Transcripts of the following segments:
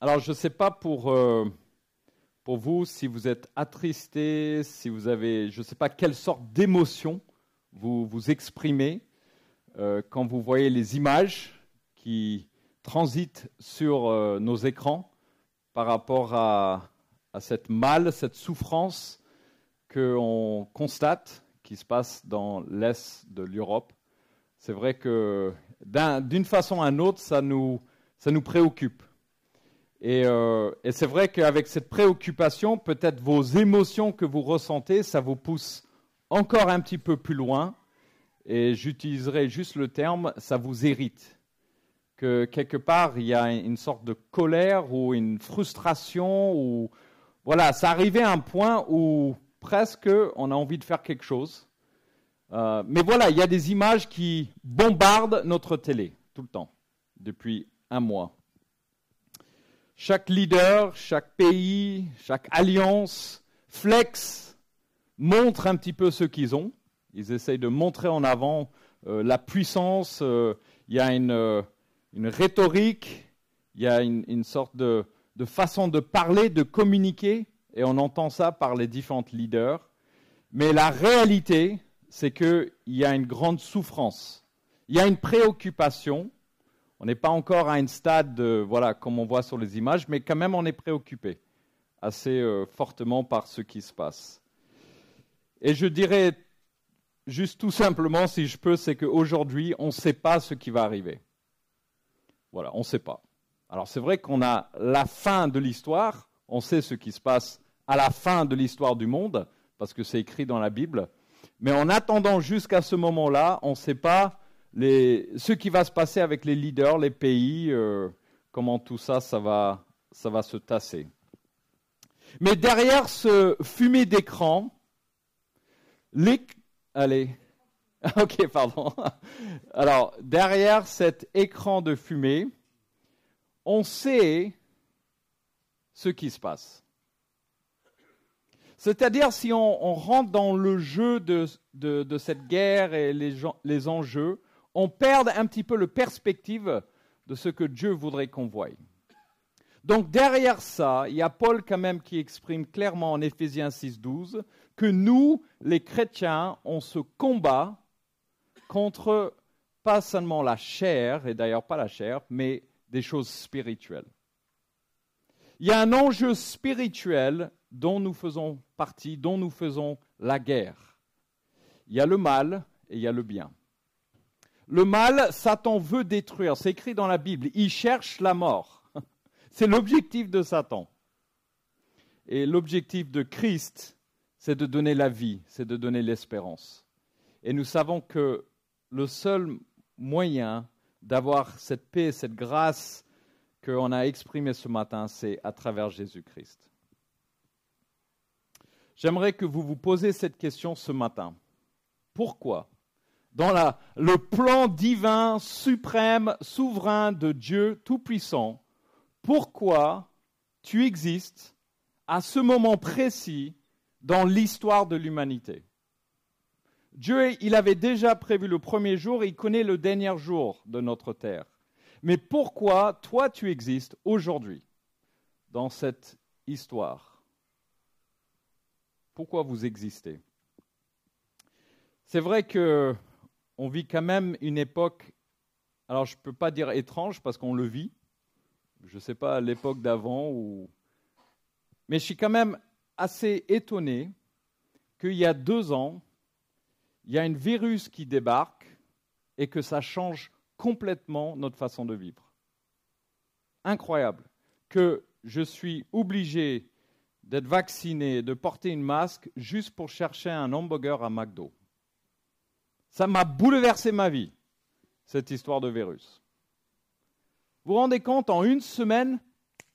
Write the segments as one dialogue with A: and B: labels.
A: Alors, je ne sais pas pour, euh, pour vous si vous êtes attristé, si vous avez, je ne sais pas quelle sorte d'émotion vous vous exprimez euh, quand vous voyez les images qui transitent sur euh, nos écrans par rapport à, à cette mal, cette souffrance qu'on constate qui se passe dans l'Est de l'Europe. C'est vrai que d'une façon ou à une autre, ça nous, ça nous préoccupe. Et, euh, et c'est vrai qu'avec cette préoccupation, peut-être vos émotions que vous ressentez, ça vous pousse encore un petit peu plus loin. Et j'utiliserai juste le terme, ça vous hérite. Que quelque part, il y a une sorte de colère ou une frustration. Ou voilà, ça arrivait à un point où presque on a envie de faire quelque chose. Euh, mais voilà, il y a des images qui bombardent notre télé tout le temps, depuis un mois. Chaque leader, chaque pays, chaque alliance flex, montre un petit peu ce qu'ils ont. Ils essayent de montrer en avant euh, la puissance. Euh, il y a une, euh, une, rhétorique, il y a une, sorte de, de, façon de parler, de communiquer, et on entend ça par les différents leaders. Mais la réalité, c'est qu'il y a une grande souffrance. Il y a une préoccupation on n'est pas encore à un stade, voilà, comme on voit sur les images, mais quand même on est préoccupé assez euh, fortement par ce qui se passe. Et je dirais juste tout simplement, si je peux, c'est qu'aujourd'hui, on ne sait pas ce qui va arriver. Voilà, on ne sait pas. Alors c'est vrai qu'on a la fin de l'histoire, on sait ce qui se passe à la fin de l'histoire du monde, parce que c'est écrit dans la Bible, mais en attendant jusqu'à ce moment-là, on ne sait pas ce qui va se passer avec les leaders, les pays, euh, comment tout ça, ça va, ça va se tasser. Mais derrière ce fumée d'écran, allez, ok, pardon. Alors, derrière cet écran de fumée, on sait ce qui se passe. C'est-à-dire, si on, rentre dans le jeu de, de, cette guerre et les, les enjeux, on perd un petit peu le perspective de ce que Dieu voudrait qu'on voie. Donc derrière ça, il y a Paul quand même qui exprime clairement en Éphésiens 6.12 que nous, les chrétiens, on se combat contre pas seulement la chair, et d'ailleurs pas la chair, mais des choses spirituelles. Il y a un enjeu spirituel dont nous faisons partie, dont nous faisons la guerre. Il y a le mal et il y a le bien. Le mal, Satan veut détruire. C'est écrit dans la Bible. Il cherche la mort. C'est l'objectif de Satan. Et l'objectif de Christ, c'est de donner la vie, c'est de donner l'espérance. Et nous savons que le seul moyen d'avoir cette paix, cette grâce qu'on a exprimée ce matin, c'est à travers Jésus-Christ. J'aimerais que vous vous posiez cette question ce matin. Pourquoi dans le plan divin, suprême, souverain de Dieu Tout-Puissant, pourquoi tu existes à ce moment précis dans l'histoire de l'humanité? Dieu, il avait déjà prévu le premier jour et il connaît le dernier jour de notre terre. Mais pourquoi toi tu existes aujourd'hui dans cette histoire? Pourquoi vous existez? C'est vrai que on vit quand même une époque, alors je ne peux pas dire étrange parce qu'on le vit, je ne sais pas l'époque d'avant, ou... mais je suis quand même assez étonné qu'il y a deux ans, il y a un virus qui débarque et que ça change complètement notre façon de vivre. Incroyable que je suis obligé d'être vacciné, de porter une masque juste pour chercher un hamburger à McDo. Ça m'a bouleversé ma vie, cette histoire de virus. Vous vous rendez compte, en une semaine,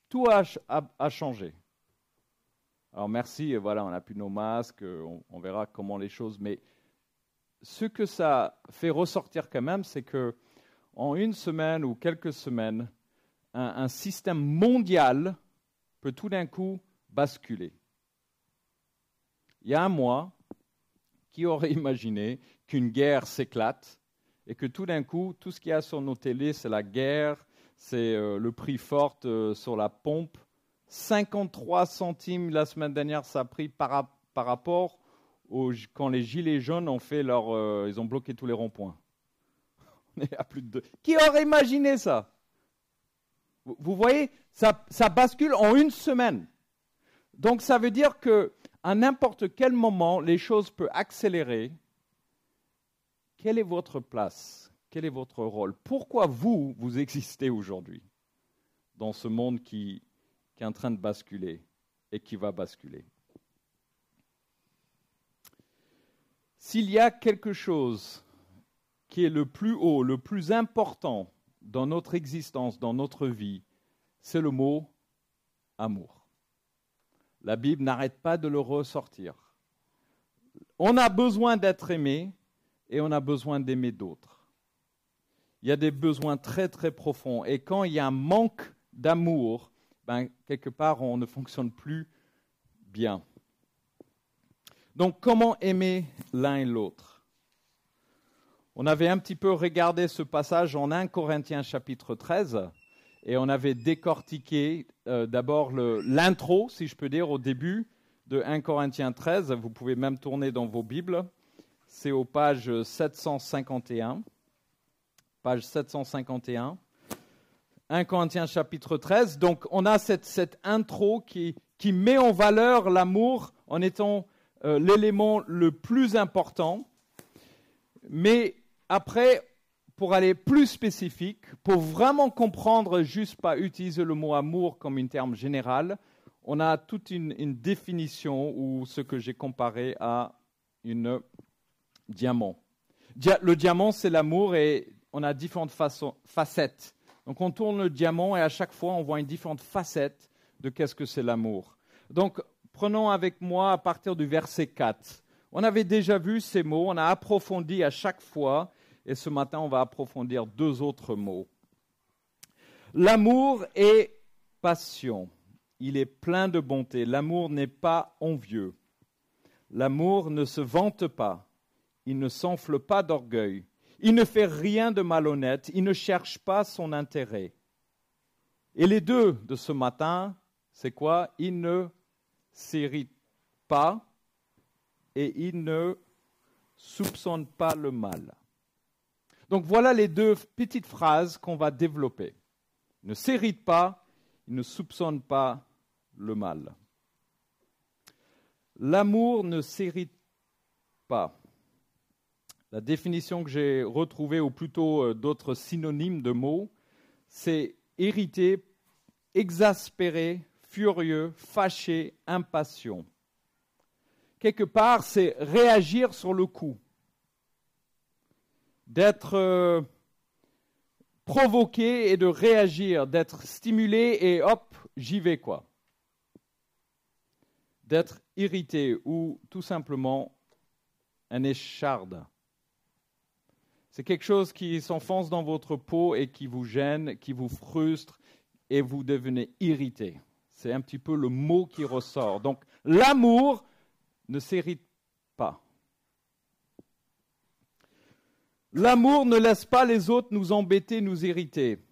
A: tout a, changé. Alors merci, voilà, on n'a plus nos masques, on, verra comment les choses. Mais ce que ça fait ressortir quand même, c'est que en une semaine ou quelques semaines, un système mondial peut tout d'un coup basculer. Il y a un mois, qui aurait imaginé qu'une guerre s'éclate et que tout d'un coup, tout ce qu'il y a sur nos télés, c'est la guerre, c'est euh, le prix fort euh, sur la pompe. 53 centimes la semaine dernière, ça a pris par, rapport au, quand les gilets jaunes ont fait leur, euh, ils ont bloqué tous les ronds-points. On est à plus de deux. Qui aurait imaginé ça? Vous voyez, ça, ça bascule en une semaine. Donc ça veut dire que à n'importe quel moment, les choses peuvent accélérer. Quelle est votre place? Quel est votre rôle? Pourquoi vous, vous existez aujourd'hui dans ce monde qui, qui est en train de basculer et qui va basculer? S'il y a quelque chose qui est le plus haut, le plus important dans notre existence, dans notre vie, c'est le mot amour. La Bible n'arrête pas de le ressortir. On a besoin d'être aimé et on a besoin d'aimer d'autres. Il y a des besoins très très profonds et quand il y a un manque d'amour, ben, quelque part on ne fonctionne plus bien. Donc comment aimer l'un et l'autre? On avait un petit peu regardé ce passage en 1 Corinthiens chapitre 13 et on avait décortiqué euh, d'abord l'intro, si je peux dire, au début de 1 Corinthiens 13. Vous pouvez même tourner dans vos Bibles. C'est aux pages 751. Page 751. 1 Corinthiens chapitre 13. Donc on a cette, cette intro qui, qui, met en valeur l'amour en étant euh, l'élément le plus important. Mais après, pour aller plus spécifique, pour vraiment comprendre, juste pas utiliser le mot amour comme un terme général, on a toute une, définition ou ce que j'ai comparé à une diamant. le diamant, c'est l'amour et on a différentes facettes. Donc on tourne le diamant et à chaque fois on voit une différente facette de qu'est-ce que c'est l'amour. Donc prenons avec moi à partir du verset 4. On avait déjà vu ces mots, on a approfondi à chaque fois et ce matin, on va approfondir deux autres mots. L'amour est passion. Il est plein de bonté. L'amour n'est pas envieux. L'amour ne se vante pas. Il ne s'enfle pas d'orgueil. Il ne fait rien de malhonnête. Il ne cherche pas son intérêt. Et les deux de ce matin, c'est quoi? Il ne s'irrite pas et il ne soupçonne pas le mal. Donc voilà les deux petites phrases qu'on va développer. Il ne s'hérite pas, il ne soupçonne pas le mal. L'amour ne s'hérite pas. La définition que j'ai retrouvée, ou plutôt euh, d'autres synonymes de mots, c'est hérité, exaspéré, furieux, fâché, impatient. Quelque part, c'est réagir sur le coup d'être euh, provoqué et de réagir, d'être stimulé et hop, j'y vais quoi. D'être irrité ou tout simplement un écharde. C'est quelque chose qui s'enfonce dans votre peau et qui vous gêne, qui vous frustre et vous devenez irrité. C'est un petit peu le mot qui ressort. Donc l'amour ne s'irrite pas. L'amour ne laisse pas les autres nous embêter, nous irriter.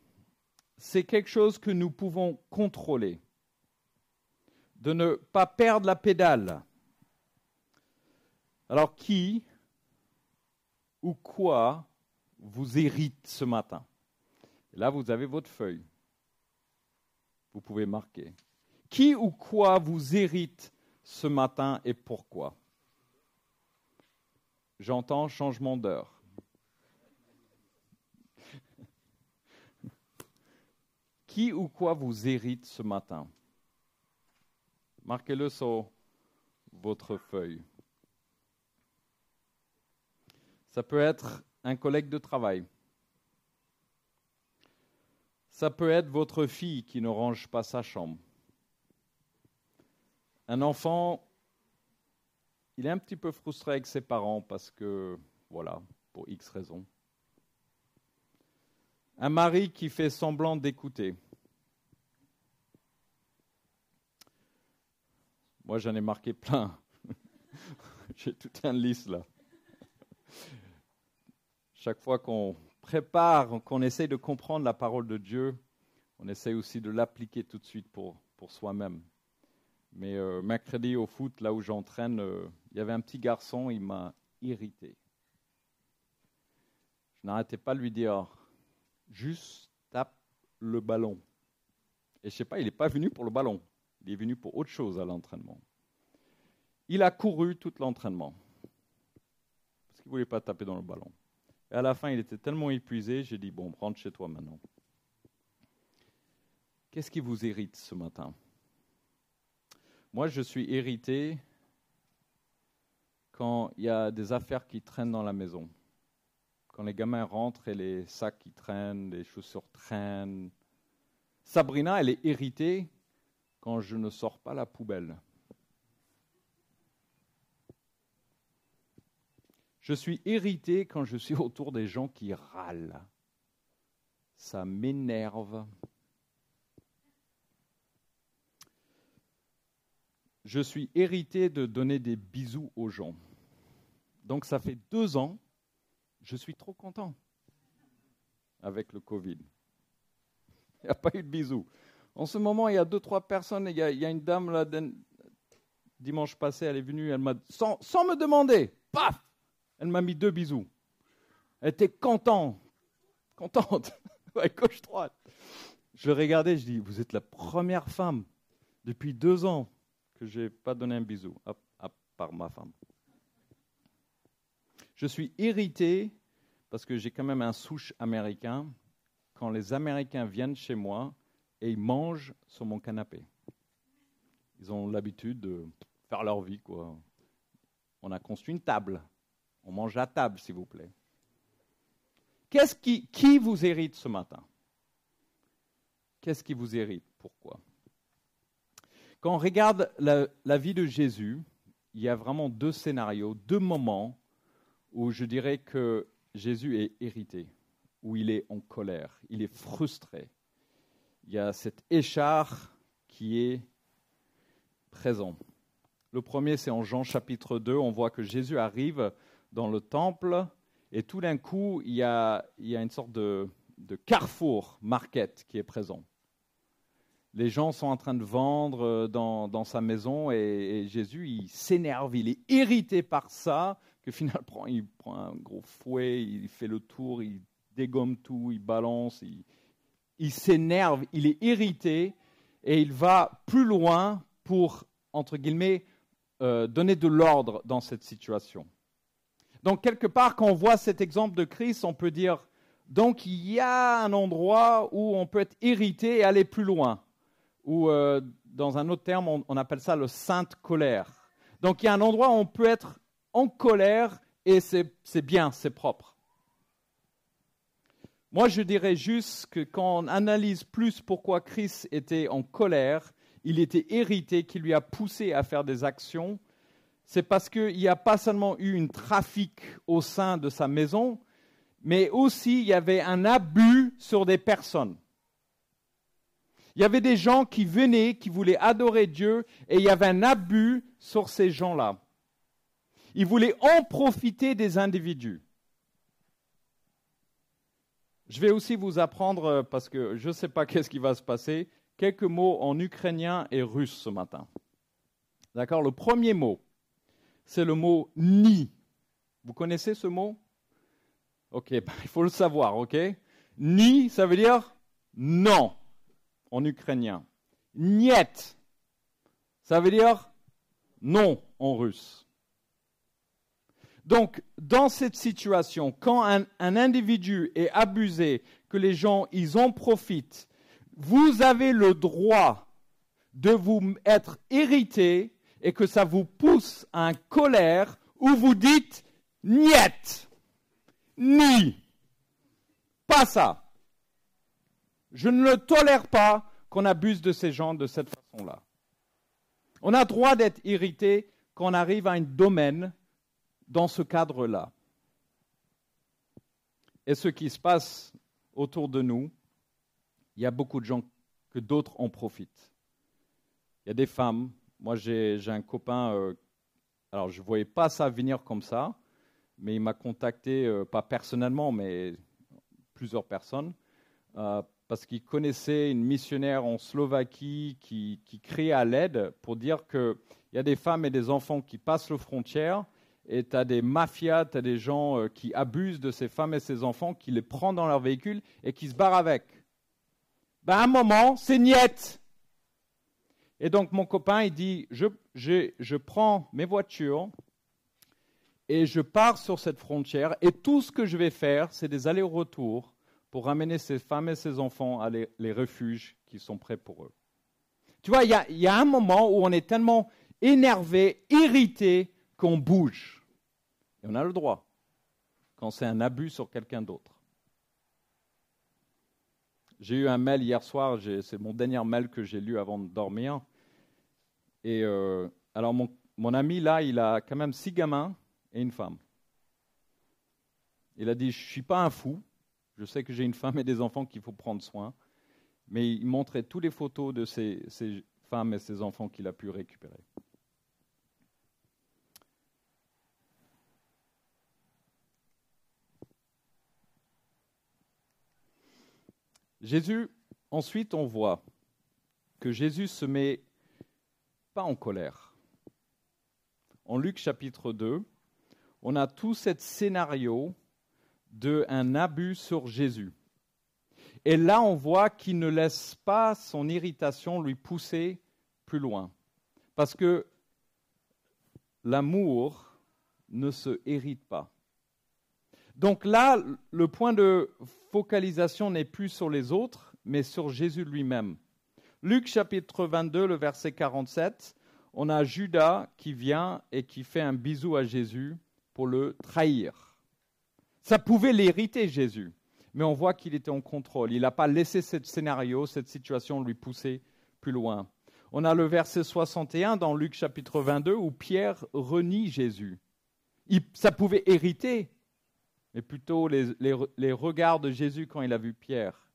A: C'est quelque chose que nous pouvons contrôler. De ne pas perdre la pédale. Alors qui ou quoi vous irrite ce matin Là, vous avez votre feuille. Vous pouvez marquer. Qui ou quoi vous irrite ce matin et pourquoi? J'entends changement d'heure. Qui ou quoi vous hérite ce matin? Marquez-le sur votre feuille. Ça peut être un collègue de travail. Ça peut être votre fille qui ne range pas sa chambre. Un enfant, il est un petit peu frustré avec ses parents parce que, voilà, pour X raisons. Un mari qui fait semblant d'écouter. Moi, j'en ai marqué plein. J'ai toute une liste là. Chaque fois qu'on prépare, qu'on essaie de comprendre la parole de Dieu, on essaye aussi de l'appliquer tout de suite pour, pour soi-même. Mais euh, mercredi au foot, là où j'entraîne, euh, il y avait un petit garçon, il m'a irrité. Je n'arrêtais pas de lui dire, juste tape le ballon. Et je sais pas, il n'est pas venu pour le ballon, il est venu pour autre chose à l'entraînement. Il a couru tout l'entraînement parce qu'il ne voulait pas taper dans le ballon. Et à la fin, il était tellement épuisé, j'ai dit, bon, rentre chez toi maintenant. Qu'est-ce qui vous irrite ce matin? Moi, je suis irrité quand il y a des affaires qui traînent dans la maison. Quand les gamins rentrent et les sacs qui traînent, les chaussures traînent. Sabrina, elle est irritée quand je ne sors pas la poubelle. Je suis irrité quand je suis autour des gens qui râlent. Ça m'énerve. Je suis irrité de donner des bisous aux gens. Donc ça fait deux ans, je suis trop content avec le Covid. Il n'y a pas eu de bisous. En ce moment, il y a deux, trois personnes. Il y a, une dame là, dimanche passé, elle est venue, elle m'a, sans, sans me demander, paf, elle m'a mis deux bisous. Elle était contente. Contente. gauche droite. Je regardais, je dis, vous êtes la première femme depuis deux ans que je n'ai pas donné un bisou, à, à part ma femme. Je suis irrité parce que j'ai quand même un souche américain. Quand les Américains viennent chez moi et ils mangent sur mon canapé. Ils ont l'habitude de faire leur vie, quoi. On a construit une table. On mange à table, s'il vous plaît. Qu'est-ce qui, qui vous hérite ce matin? Qu'est-ce qui vous hérite Pourquoi? Quand on regarde la, vie de Jésus, il y a vraiment deux scénarios, deux moments où je dirais que Jésus est hérité, où il est en colère, il est frustré. Il y a cet échar qui est présent. Le premier, c'est en Jean chapitre 2, on voit que Jésus arrive dans le temple, et tout d'un coup, il y, a, une sorte de, carrefour market qui est présent. Les gens sont en train de vendre euh, dans, sa maison et, Jésus, il s'énerve, il est irrité par ça, que finalement, il prend un gros fouet, il fait le tour, il dégomme tout, il balance, il, il s'énerve, il est irrité et il va plus loin pour, entre guillemets, euh, donner de l'ordre dans cette situation. Donc, quelque part, quand on voit cet exemple de Christ, on peut dire, donc il y a un endroit où on peut être irrité et aller plus loin. Ou, euh, dans un autre terme, on, appelle ça le sainte colère. Donc, il y a un endroit où on peut être en colère et c'est bien, c'est propre. Moi, je dirais juste que quand on analyse plus pourquoi Christ était en colère, il était irrité, qui lui a poussé à faire des actions, c'est parce qu'il n'y a pas seulement eu un trafic au sein de sa maison, mais aussi il y avait un abus sur des personnes. Il y avait des gens qui venaient, qui voulaient adorer Dieu, et il y avait un abus sur ces gens-là. Ils voulaient en profiter des individus. Je vais aussi vous apprendre, euh, parce que je ne sais pas qu'est-ce qui va se passer, quelques mots en ukrainien et russe ce matin. D'accord? Le premier mot, c'est le mot ni. Vous connaissez ce mot? Ok, il faut le savoir, ok? Ni, ça veut dire non en ukrainien. Niet, ça veut dire non en russe. Donc, dans cette situation, quand un, un, individu est abusé, que les gens, ils en profitent, vous avez le droit de vous être hérité et que ça vous pousse à un colère où vous dites niet, ni, pas ça. Je ne le tolère pas qu'on abuse de ces gens de cette façon-là. On a droit d'être irrité quand on arrive à un domaine dans ce cadre-là. Et ce qui se passe autour de nous, il y a beaucoup de gens que d'autres en profitent. Il y a des femmes moi, j'ai un copain, euh, alors je ne voyais pas ça venir comme ça, mais il m'a contacté, euh, pas personnellement, mais plusieurs personnes, euh, parce qu'il connaissait une missionnaire en Slovaquie qui, qui à l'aide pour dire qu'il y a des femmes et des enfants qui passent les frontières et tu as des mafias, tu as des gens qui abusent de ces femmes et ces enfants, qui les prennent dans leur véhicule et qui se barrent avec. Ben, à un moment, c'est niette. Et donc mon copain, il dit, je, prends mes voitures et je pars sur cette frontière et tout ce que je vais faire, c'est des allers-retours pour ramener ces femmes et ces enfants à les, refuges qui sont prêts pour eux. Tu vois, il y a, un moment où on est tellement énervé, irrité, qu'on bouge. Et on a le droit, quand c'est un abus sur quelqu'un d'autre. J'ai eu un mail hier soir, c'est mon dernier mail que j'ai lu avant de dormir. Et euh, alors, mon, mon ami, là, il a quand même six gamins et une femme. Il a dit, je ne suis pas un fou, je sais que j'ai une femme et des enfants qu'il faut prendre soin, mais il montrait toutes les photos de ces, femmes et ces enfants qu'il a pu récupérer. Jésus, ensuite, on voit que Jésus se met pas en colère. En Luc chapitre 2, on a tout ce scénario d'un abus sur Jésus. Et là, on voit qu'il ne laisse pas son irritation lui pousser plus loin. Parce que l'amour ne se hérite pas. Donc là, le point de focalisation n'est plus sur les autres, mais sur Jésus lui-même. Luc chapitre 22, le verset 47, on a Judas qui vient et qui fait un bisou à Jésus pour le trahir. Ça pouvait l'hériter, Jésus, mais on voit qu'il était en contrôle. Il n'a pas laissé ce scénario, cette situation lui pousser plus loin. On a le verset 61 dans Luc chapitre 22 où Pierre renie Jésus. ça pouvait hériter, mais plutôt les, regards de Jésus quand il a vu Pierre.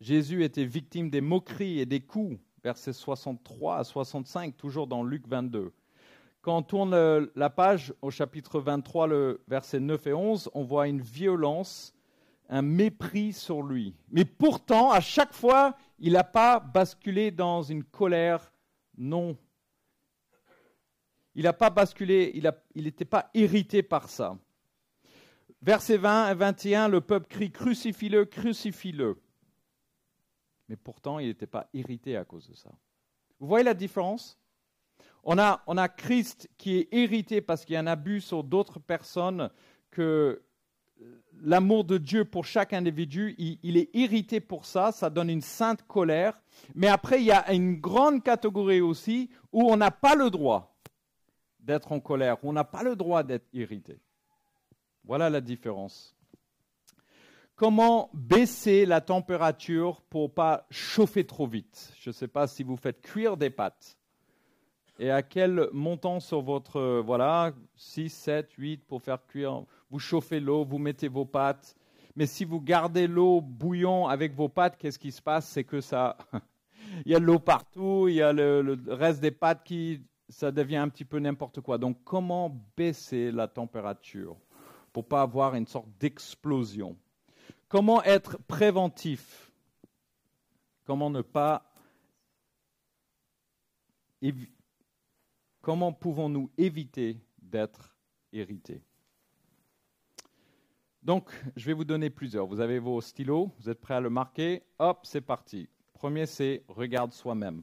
A: Jésus était victime des moqueries et des coups, versets 63 à 65, toujours dans Luc 22. Quand on tourne la page au chapitre 23, le verset 9 et 11, on voit une violence, un mépris sur lui. Mais pourtant, à chaque fois, il n'a pas basculé dans une colère non. Il n'a pas basculé, il n'était pas irrité par ça. Verset 20 et 21, le peuple crie Crucifie-le, crucifie-le. Mais pourtant, il n'était pas irrité à cause de ça. Vous voyez la différence? On a, Christ qui est hérité parce qu'il y a un abus sur d'autres personnes, que l'amour de Dieu pour chaque individu, il, est irrité pour ça, ça donne une sainte colère. Mais après, il y a une grande catégorie aussi où on n'a pas le droit d'être en colère, on n'a pas le droit d'être irrité. Voilà la différence. Comment baisser la température pour pas chauffer trop vite? Je ne sais pas si vous faites cuire des pâtes et à quel montant sur votre, euh, voilà, 6, 7, 8 pour faire cuire? Vous chauffez l'eau, vous mettez vos pâtes. Mais si vous gardez l'eau bouillant avec vos pâtes, qu'est-ce qui se passe? C'est que ça, il y a de l'eau partout, il y a le, reste des pâtes qui, ça devient un petit peu n'importe quoi. Donc, comment baisser la température pour pas avoir une sorte d'explosion? Comment être préventif? Comment ne pas Comment pouvons-nous éviter d'être irrités? Donc, je vais vous donner plusieurs. Vous avez vos stylos, vous êtes prêts à le marquer? Hop, c'est parti. Premier, c'est regarde soi-même.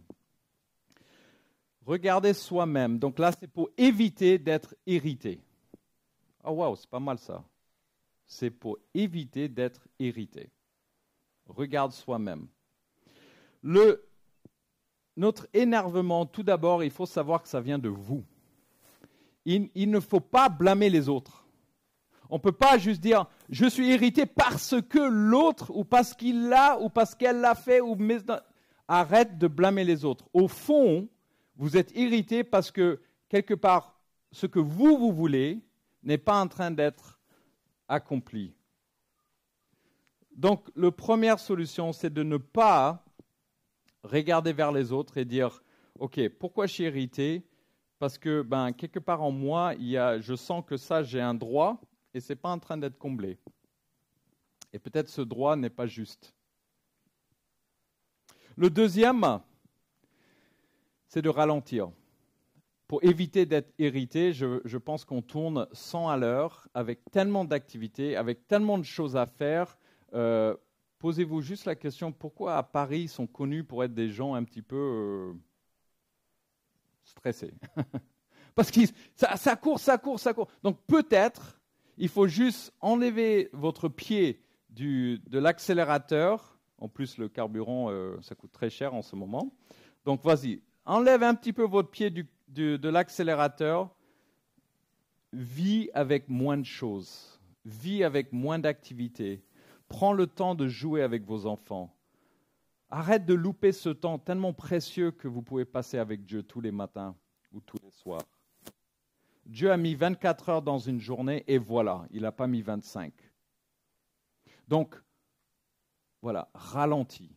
A: Regarder soi-même. Donc là, c'est pour éviter d'être irrité. Oh waouh, c'est pas mal ça. C'est pour éviter d'être irrité. Regarde soi-même. Notre énervement, tout d'abord, il faut savoir que ça vient de vous. Il, ne faut pas blâmer les autres. On ne peut pas juste dire je suis irrité parce que l'autre, ou parce qu'il l'a, ou parce qu'elle l'a fait, ou arrête de blâmer les autres. Au fond, vous êtes irrité parce que quelque part, ce que vous, vous voulez n'est pas en train d'être accompli. Donc, la première solution, c'est de ne pas regarder vers les autres et dire, OK, pourquoi je suis irrité? Parce que ben, quelque part en moi, il y a, je sens que ça, j'ai un droit et ce n'est pas en train d'être comblé. Et peut-être ce droit n'est pas juste. Le deuxième, c'est de ralentir. Pour éviter d'être irrité, je, pense qu'on tourne 100 à l'heure avec tellement d'activités, avec tellement de choses à faire. Euh, posez-vous juste la question, pourquoi à Paris sont connus pour être des gens un petit peu euh, stressés? Parce que ça, court, ça court, ça court. Donc peut-être, il faut juste enlever votre pied de l'accélérateur. En plus, le carburant, euh, ça coûte très cher en ce moment. Donc vas-y, enlève un petit peu votre pied de l'accélérateur. Vis avec moins de choses. Vis avec moins d'activités Prends le temps de jouer avec vos enfants. Arrête de louper ce temps tellement précieux que vous pouvez passer avec Dieu tous les matins ou tous les soirs. Dieu a mis 24 heures dans une journée et voilà, il n'a pas mis 25. Donc, voilà, ralentis.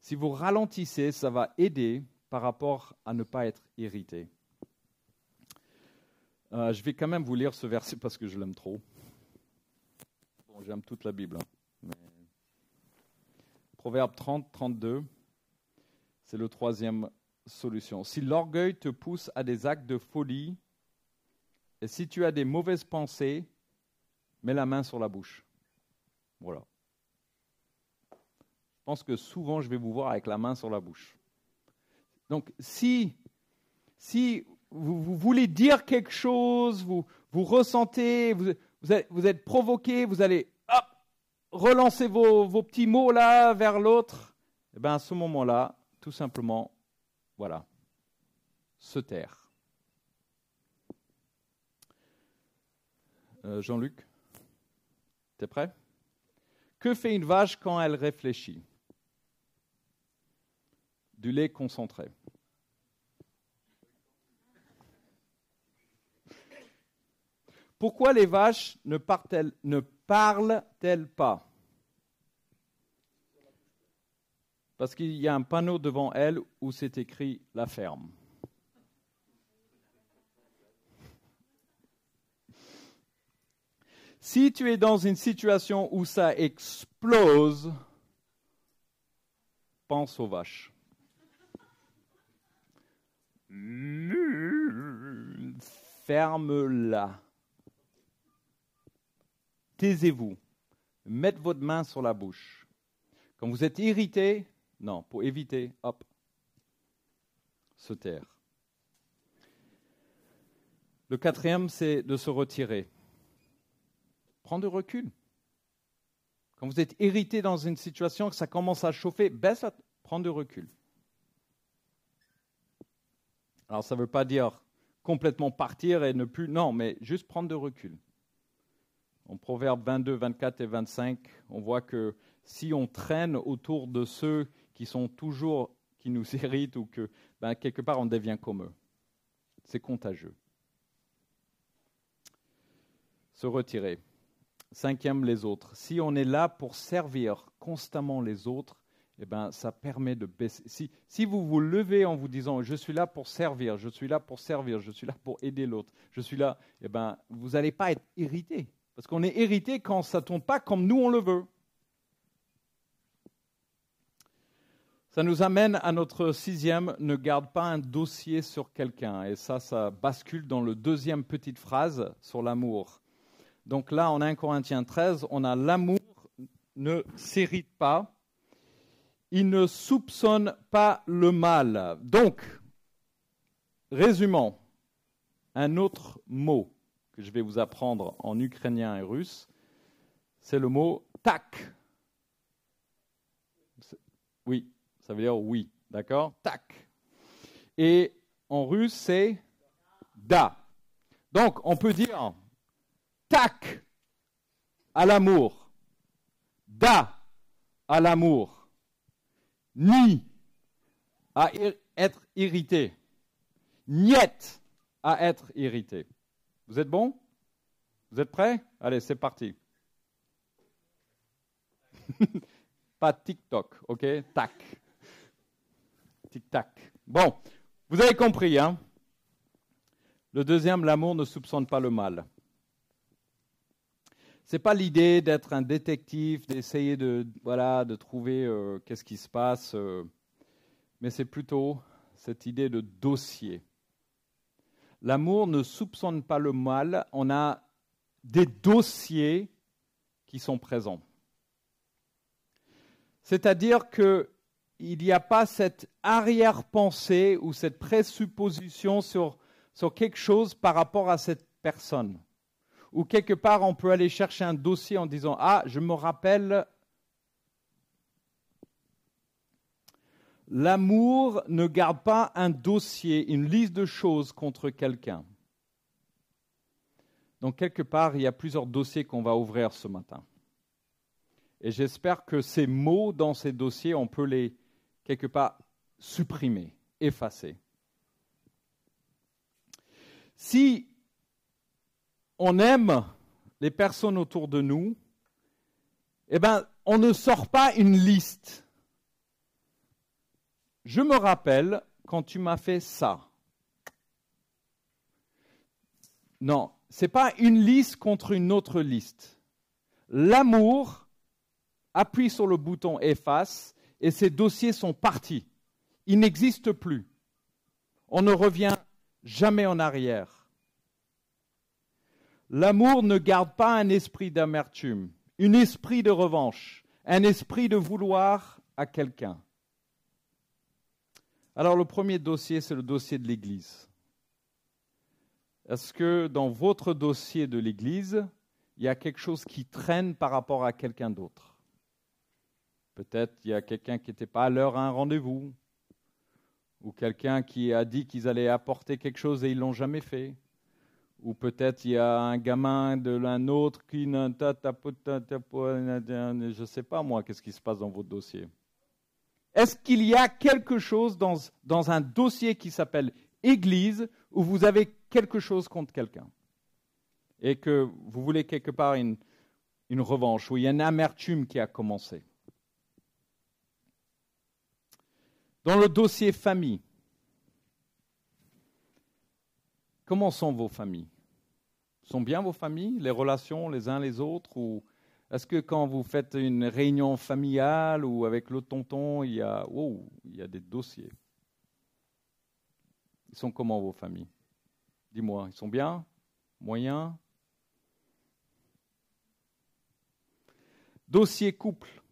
A: Si vous ralentissez, ça va aider par rapport à ne pas être irrité. Euh, je vais quand même vous lire ce verset parce que je l'aime trop. J'aime toute la Bible. Hein. Proverbe 30, 32, c'est le troisième solution. Si l'orgueil te pousse à des actes de folie, et si tu as des mauvaises pensées, mets la main sur la bouche. Voilà. Je pense que souvent je vais vous voir avec la main sur la bouche. Donc si, vous, voulez dire quelque chose, vous, ressentez, vous, êtes, provoqué, vous allez relancez vos, vos petits mots là vers l'autre, et eh bien à ce moment-là, tout simplement, voilà, se taire. Euh, Jean-Luc, t'es prêt? Que fait une vache quand elle réfléchit? Du lait concentré. Pourquoi les vaches ne, parle-t-elle pas? Parce qu'il y a un panneau devant elle où c'est écrit la ferme. Si tu es dans une situation où ça explose, pense aux vaches. Ferme-la taisez-vous. Mettez votre main sur la bouche. Quand vous êtes irrité, non, pour éviter, hop, se taire. Le quatrième, c'est de se retirer. Prendre du recul. Quand vous êtes irrité dans une situation, que ça commence à chauffer, baisse, prendre du recul. Alors ça ne veut pas dire complètement partir et ne plus, non, mais juste prendre du recul. En Proverbes 22, 24 et 25, on voit que si on traîne autour de ceux qui sont toujours, qui nous irritent ou que, ben, quelque part, on devient comme eux. C'est contagieux. Se retirer. Cinquième, les autres. Si on est là pour servir constamment les autres, eh ben, ça permet de baisser. Si, si, vous vous levez en vous disant je suis là pour servir, je suis là pour servir, je suis là pour aider l'autre, je suis là, eh ben, vous n'allez pas être irrité. Parce qu'on est hérité quand ça ne tombe pas comme nous on le veut. Ça nous amène à notre sixième, ne garde pas un dossier sur quelqu'un. Et ça, ça bascule dans le deuxième petite phrase sur l'amour. Donc là, en 1 Corinthiens 13, on a l'amour ne s'hérite pas, il ne soupçonne pas le mal. Donc, résumons, un autre mot que je vais vous apprendre en ukrainien et russe, c'est le mot tak. Oui, ça veut dire oui, d'accord? Tak. Et en russe, c'est da. Donc, on peut dire tak à l'amour, da à l'amour, ni à être irrité, niet à être irrité. Vous êtes bon? Vous êtes prêts? Allez, c'est parti. Pas TikTok, ok? Tac. Tic-tac. Bon, vous avez compris, hein? Le deuxième, l'amour ne soupçonne pas le mal. C'est pas l'idée d'être un détective, d'essayer de, voilà, de trouver euh, qu'est-ce qui se passe, euh, mais c'est plutôt cette idée de dossier. L'amour ne soupçonne pas le mal, on a des dossiers qui sont présents. C'est-à-dire qu'il n'y a pas cette arrière-pensée ou cette présupposition sur quelque chose par rapport à cette personne. Ou quelque part, on peut aller chercher un dossier en disant Ah, je me rappelle. L'amour ne garde pas un dossier, une liste de choses contre quelqu'un. Donc, quelque part, il y a plusieurs dossiers qu'on va ouvrir ce matin. Et j'espère que ces mots dans ces dossiers, on peut les, quelque part, supprimer, effacer. Si on aime les personnes autour de nous, eh bien, on ne sort pas une liste. Je me rappelle quand tu m'as fait ça. Non, ce n'est pas une liste contre une autre liste. L'amour appuie sur le bouton efface et ces dossiers sont partis. Ils n'existent plus. On ne revient jamais en arrière. L'amour ne garde pas un esprit d'amertume, un esprit de revanche, un esprit de vouloir à quelqu'un. Alors le premier dossier, c'est le dossier de l'Église. Est-ce que dans votre dossier de l'Église, il y a quelque chose qui traîne par rapport à quelqu'un d'autre? Peut-être il y a quelqu'un qui n'était pas à l'heure à un rendez-vous, ou quelqu'un qui a dit qu'ils allaient apporter quelque chose et ils ne l'ont jamais fait. Ou peut-être il y a un gamin de l'un autre qui je ne sais pas moi qu'est-ce qui se passe dans votre dossier. Est-ce qu'il y a quelque chose dans, dans un dossier qui s'appelle Église où vous avez quelque chose contre quelqu'un? Et que vous voulez quelque part une, une revanche, où il y a une amertume qui a commencé Dans le dossier famille, comment sont vos familles? Sont bien vos familles, les relations les uns les autres Ou est-ce que quand vous faites une réunion familiale ou avec le tonton, il y a, il y a des dossiers? Ils sont comment vos familles? Dis-moi, ils sont bien? Moyens? Dossier couple.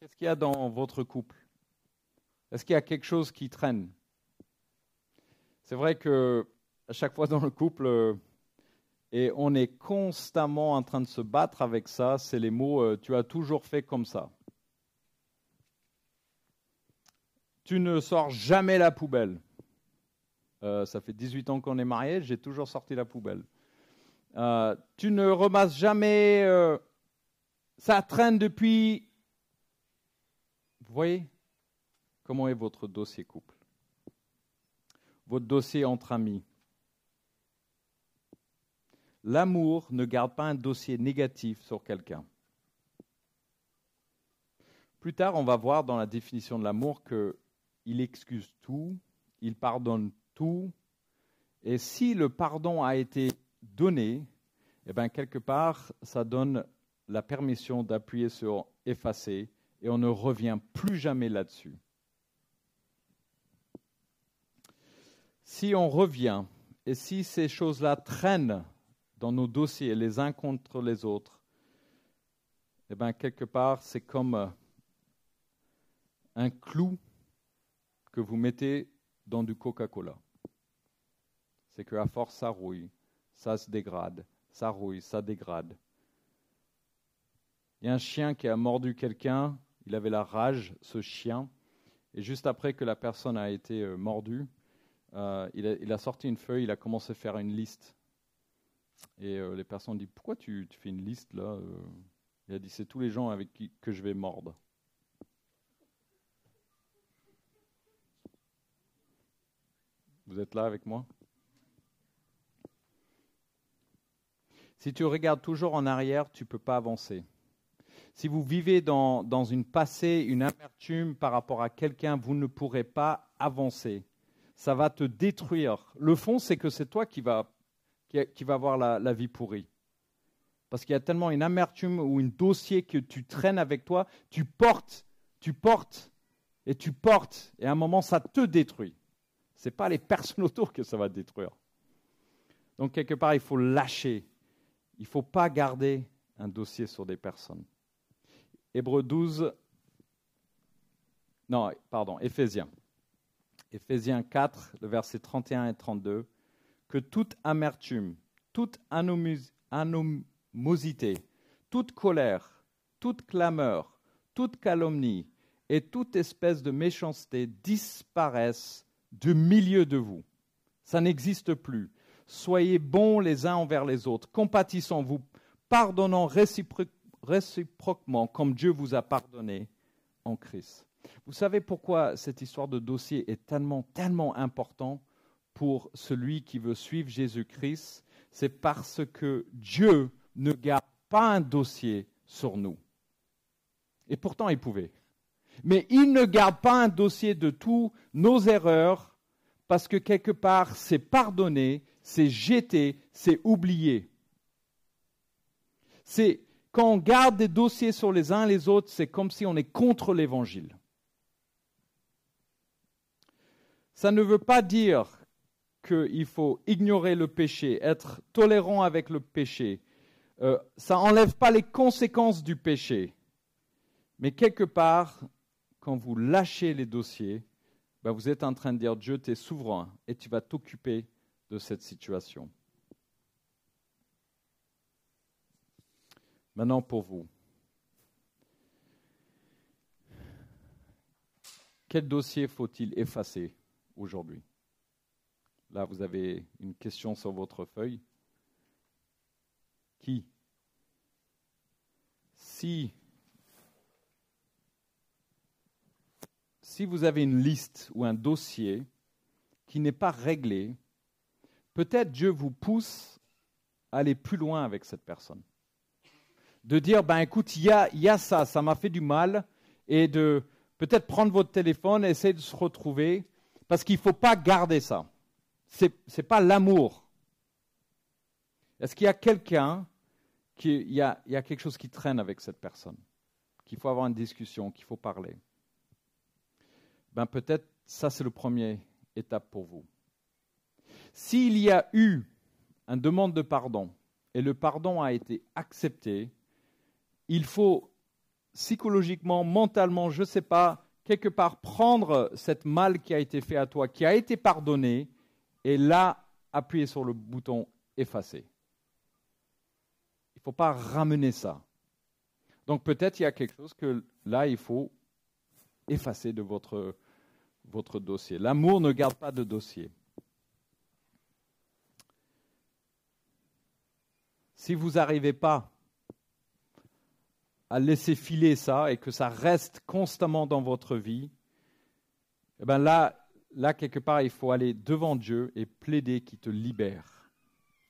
A: Qu'est-ce qu'il y a dans votre couple? Est-ce qu'il y a quelque chose qui traîne? C'est vrai que à chaque fois dans le couple, euh, et on est constamment en train de se battre avec ça, c'est les mots euh, tu as toujours fait comme ça. Tu ne sors jamais la poubelle. Euh, ça fait 18 ans qu'on est mariés, j'ai toujours sorti la poubelle. tu ne remasses jamais. ça traîne depuis vous voyez comment est votre dossier couple? Votre dossier entre amis L'amour ne garde pas un dossier négatif sur quelqu'un. Plus tard, on va voir dans la définition de l'amour qu'il excuse tout, il pardonne tout, et si le pardon a été donné, eh bien, quelque part, ça donne la permission d'appuyer sur effacer et on ne revient plus jamais là-dessus. Si on revient et si ces choses-là traînent dans nos dossiers les uns contre les autres, eh bien, quelque part, c'est comme euh, un clou que vous mettez dans du Coca-Cola. C'est qu'à force, ça rouille, ça se dégrade, ça rouille, ça dégrade. Il y a un chien qui a mordu quelqu'un, il avait la rage, ce chien. Et juste après que la personne a été euh, mordue, euh, il, a, sorti une feuille, il a commencé à faire une liste. Et euh, les personnes ont dit Pourquoi tu, fais une liste là Il a dit C'est tous les gens avec qui que je vais mordre. Vous êtes là avec moi? Si tu regardes toujours en arrière, tu ne peux pas avancer. Si vous vivez dans, dans une passé, une amertume par rapport à quelqu'un, vous ne pourrez pas avancer. Ça va te détruire. Le fond, c'est que c'est toi qui va, qui, va avoir la, vie pourrie. Parce qu'il y a tellement une amertume ou un dossier que tu traînes avec toi, tu portes, tu portes et tu portes, et à un moment, ça te détruit. Ce n'est pas les personnes autour que ça va détruire. Donc, quelque part, il faut lâcher. Il ne faut pas garder un dossier sur des personnes. Hébreu 12, non, pardon, Éphésiens. Éphésiens 4, le verset 31 et 32, que toute amertume, toute anomosité, toute colère, toute clameur, toute calomnie et toute espèce de méchanceté disparaissent du milieu de vous. Ça n'existe plus. Soyez bons les uns envers les autres, compatissons-vous, pardonnant réciproquement comme Dieu vous a pardonné en Christ. Vous savez pourquoi cette histoire de dossier est tellement, tellement important pour celui qui veut suivre Jésus-Christ? C'est parce que Dieu ne garde pas un dossier sur nous. Et pourtant, il pouvait. Mais il ne garde pas un dossier de tous nos erreurs parce que quelque part, c'est pardonné, c'est jeté, c'est oublié. C'est quand on garde des dossiers sur les uns les autres, c'est comme si on est contre l'évangile. Ça ne veut pas dire qu'il faut ignorer le péché, être tolérant avec le péché. Euh, ça n'enlève pas les conséquences du péché. Mais quelque part, quand vous lâchez les dossiers, ben vous êtes en train de dire Dieu, tu es souverain et tu vas t'occuper de cette situation. Maintenant pour vous. Quel dossier faut-il effacer? Aujourd'hui. Là, vous avez une question sur votre feuille. Qui? Si si vous avez une liste ou un dossier qui n'est pas réglé, peut-être Dieu vous pousse à aller plus loin avec cette personne. De dire, ben écoute, il y a, ça, ça m'a fait du mal, et de peut-être prendre votre téléphone, essayer de se retrouver, parce qu'il ne faut pas garder ça. Ce n'est pas l'amour. Est-ce qu'il y a quelqu'un, qui, il, y a, quelque chose qui traîne avec cette personne, qu'il faut avoir une discussion, qu'il faut parler? Ben Peut-être ça, c'est le premier étape pour vous. S'il y a eu une demande de pardon et le pardon a été accepté, il faut psychologiquement, mentalement, je ne sais pas, quelque part prendre cette mal qui a été fait à toi, qui a été pardonné, et là, appuyer sur le bouton effacer. Il ne faut pas ramener ça. Donc peut-être il y a quelque chose que là, il faut effacer de votre, votre dossier. L'amour ne garde pas de dossier. Si vous n'arrivez pas à laisser filer ça et que ça reste constamment dans votre vie, eh ben là, là, quelque part, il faut aller devant Dieu et plaider qu'il te libère,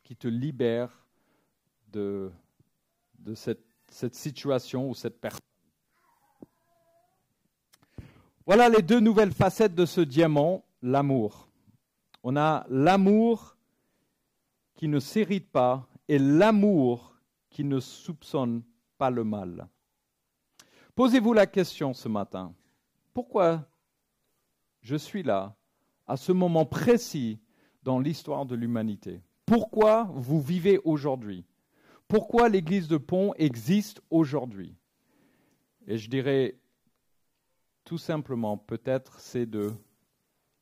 A: qu'il te libère de, de cette, cette situation ou cette personne. Voilà les deux nouvelles facettes de ce diamant, l'amour. On a l'amour qui ne s'hérite pas et l'amour qui ne soupçonne le mal. Posez-vous la question ce matin. Pourquoi je suis là à ce moment précis dans l'histoire de l'humanité? Pourquoi vous vivez aujourd'hui? Pourquoi l'église de Pont existe aujourd'hui? Et je dirais tout simplement, peut-être, c'est de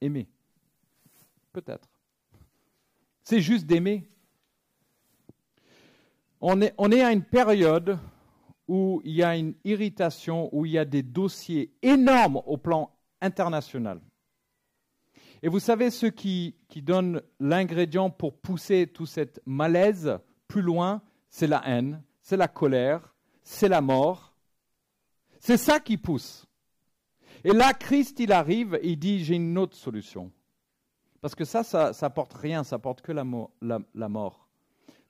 A: aimer. Peut-être. C'est juste d'aimer. On est à une période où il y a une irritation, où il y a des dossiers énormes au plan international. Et vous savez ce qui, qui donne l'ingrédient pour pousser tout cette malaise plus loin, c'est la haine, c'est la colère, c'est la mort. C'est ça qui pousse. Et là, Christ, il arrive il dit, j'ai une autre solution. Parce que ça, ça n'apporte rien, ça apporte que la mort.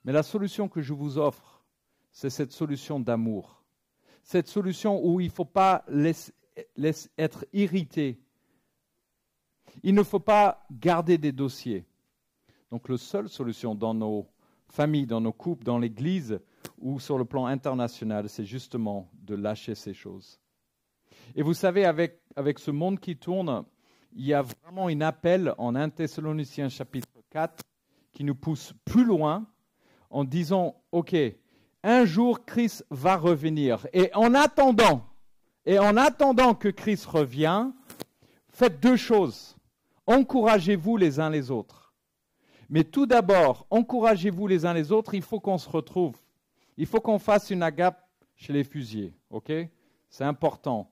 A: Mais la solution que je vous offre, c'est cette solution d'amour. Cette solution où il ne faut pas laisser, être irrité. Il ne faut pas garder des dossiers. Donc la seule solution dans nos familles, dans nos couples, dans l'Église ou sur le plan international, c'est justement de lâcher ces choses. Et vous savez, avec, avec ce monde qui tourne, il y a vraiment un appel en 1 Thessaloniciens chapitre 4 qui nous pousse plus loin en disant, OK, un jour Christ va revenir. Et en attendant, et en attendant que Christ revienne, faites deux choses. Encouragez-vous les uns les autres. Mais tout d'abord, encouragez-vous les uns les autres, il faut qu'on se retrouve. Il faut qu'on fasse une agape chez les fusiers, ok? C'est important.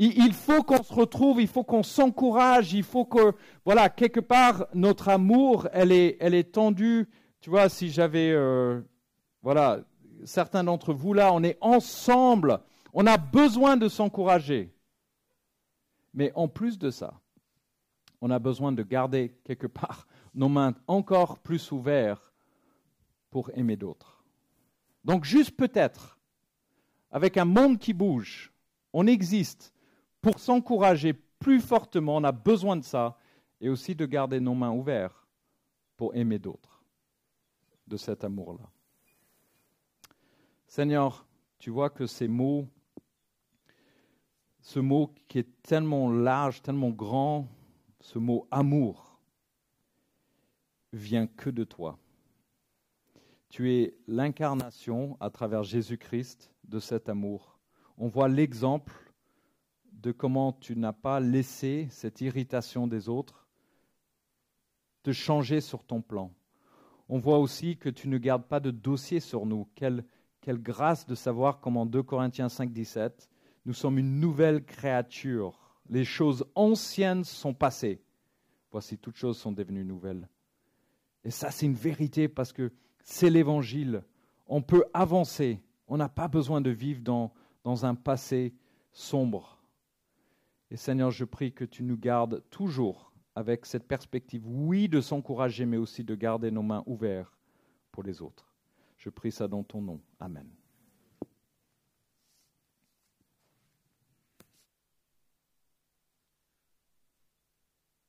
A: Il, faut qu'on se retrouve, il faut qu'on s'encourage, il faut que, voilà, quelque part, notre amour, elle est, elle tendue. Tu vois, si j'avais, euh, voilà, certains d'entre vous là, on est ensemble, on a besoin de s'encourager. Mais en plus de ça, on a besoin de garder quelque part nos mains encore plus ouvertes pour aimer d'autres. Donc juste peut-être, avec un monde qui bouge, on existe pour s'encourager plus fortement, on a besoin de ça, et aussi de garder nos mains ouvertes pour aimer d'autres, de cet amour-là. Seigneur, tu vois que ces mots, ce mot qui est tellement large, tellement grand, ce mot amour, vient que de toi. Tu es l'incarnation à travers Jésus-Christ de cet amour. On voit l'exemple de comment tu n'as pas laissé cette irritation des autres te changer sur ton plan. On voit aussi que tu ne gardes pas de dossier sur nous. Quelle grâce de savoir comment 2 Corinthiens 5, 17, nous sommes une nouvelle créature. Les choses anciennes sont passées. Voici toutes choses sont devenues nouvelles. Et ça, c'est une vérité parce que c'est l'évangile. On peut avancer. On n'a pas besoin de vivre dans, dans un passé sombre. Et Seigneur, je prie que tu nous gardes toujours avec cette perspective, oui, de s'encourager, mais aussi de garder nos mains ouvertes pour les autres. Je prie ça dans ton nom. Amen.